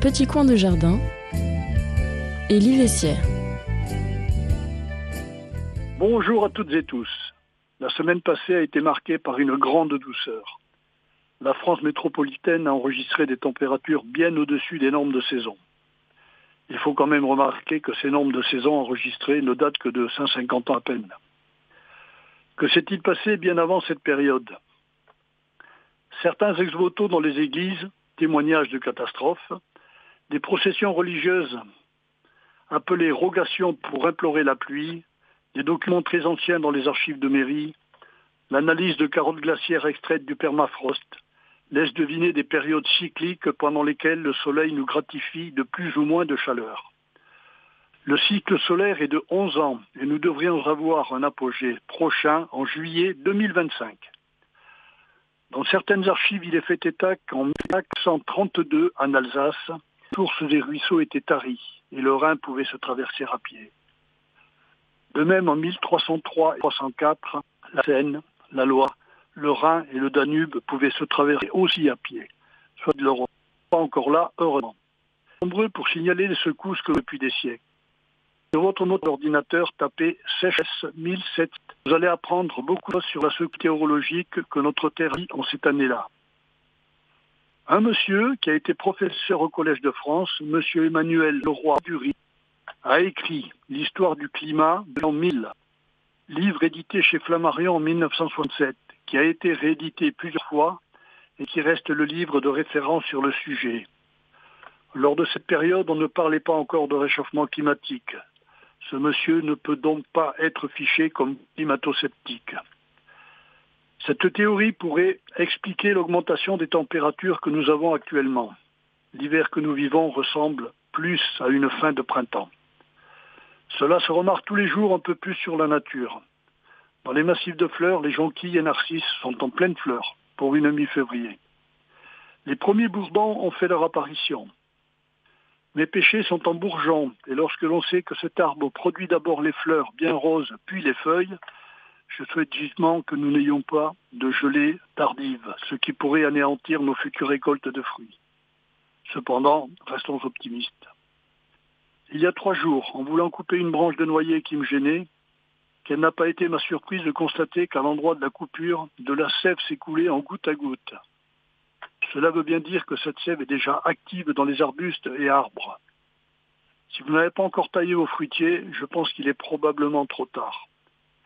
petit coin de jardin, Élie Vessière. Bonjour à toutes et tous. La semaine passée a été marquée par une grande douceur. La France métropolitaine a enregistré des températures bien au-dessus des normes de saison. Il faut quand même remarquer que ces normes de saison enregistrées ne datent que de 150 ans à peine. Que s'est-il passé bien avant cette période? Certains ex-voto dans les églises, témoignages de catastrophes, des processions religieuses appelées rogations pour implorer la pluie, des documents très anciens dans les archives de mairie, l'analyse de carottes glaciaires extraites du permafrost, laisse deviner des périodes cycliques pendant lesquelles le soleil nous gratifie de plus ou moins de chaleur. Le cycle solaire est de 11 ans et nous devrions avoir un apogée prochain en juillet 2025. Dans certaines archives, il est fait état qu'en 1932, en Alsace, la source des ruisseaux était tarie et le Rhin pouvait se traverser à pied. De même, en 1303 et 1304, la Seine, la Loire, le Rhin et le Danube pouvaient se traverser aussi à pied, soit de l'Europe. Pas encore là, heureusement. Nombreux pour signaler les secousses que depuis des siècles. Sur votre mot d'ordinateur, tapez CS 1007. Vous allez apprendre beaucoup sur la sécurité théorologique que notre Terre vit en cette année-là. Un monsieur qui a été professeur au Collège de France, monsieur Emmanuel Leroy Dury, a écrit L'histoire du climat l'an 1000, livre édité chez Flammarion en 1967, qui a été réédité plusieurs fois et qui reste le livre de référence sur le sujet. Lors de cette période, on ne parlait pas encore de réchauffement climatique. Ce monsieur ne peut donc pas être fiché comme climato-sceptique. Cette théorie pourrait expliquer l'augmentation des températures que nous avons actuellement. L'hiver que nous vivons ressemble plus à une fin de printemps. Cela se remarque tous les jours un peu plus sur la nature. Dans les massifs de fleurs, les jonquilles et narcisses sont en pleine fleur pour une mi-février. Les premiers bourbons ont fait leur apparition. Mes pêchers sont en bourgeon, et lorsque l'on sait que cet arbre produit d'abord les fleurs bien roses, puis les feuilles, je souhaite justement que nous n'ayons pas de gelée tardive, ce qui pourrait anéantir nos futures récoltes de fruits. Cependant, restons optimistes. Il y a trois jours, en voulant couper une branche de noyer qui me gênait, quelle n'a pas été ma surprise de constater qu'à l'endroit de la coupure, de la sève s'écoulait en goutte à goutte. Cela veut bien dire que cette sève est déjà active dans les arbustes et arbres. Si vous n'avez pas encore taillé vos fruitiers, je pense qu'il est probablement trop tard.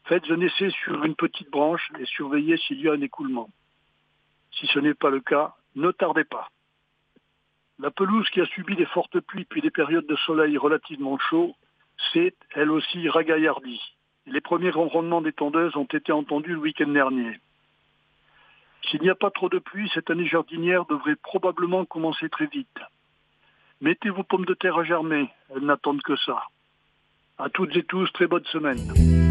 Faites un essai sur une petite branche et surveillez s'il y a un écoulement. Si ce n'est pas le cas, ne tardez pas. La pelouse qui a subi des fortes pluies puis des périodes de soleil relativement chauds s'est, elle aussi, ragaillardie. Les premiers ronronnements des tondeuses ont été entendus le week-end dernier. S'il n'y a pas trop de pluie, cette année jardinière devrait probablement commencer très vite. Mettez vos pommes de terre à germer, elles n'attendent que ça. À toutes et tous, très bonne semaine.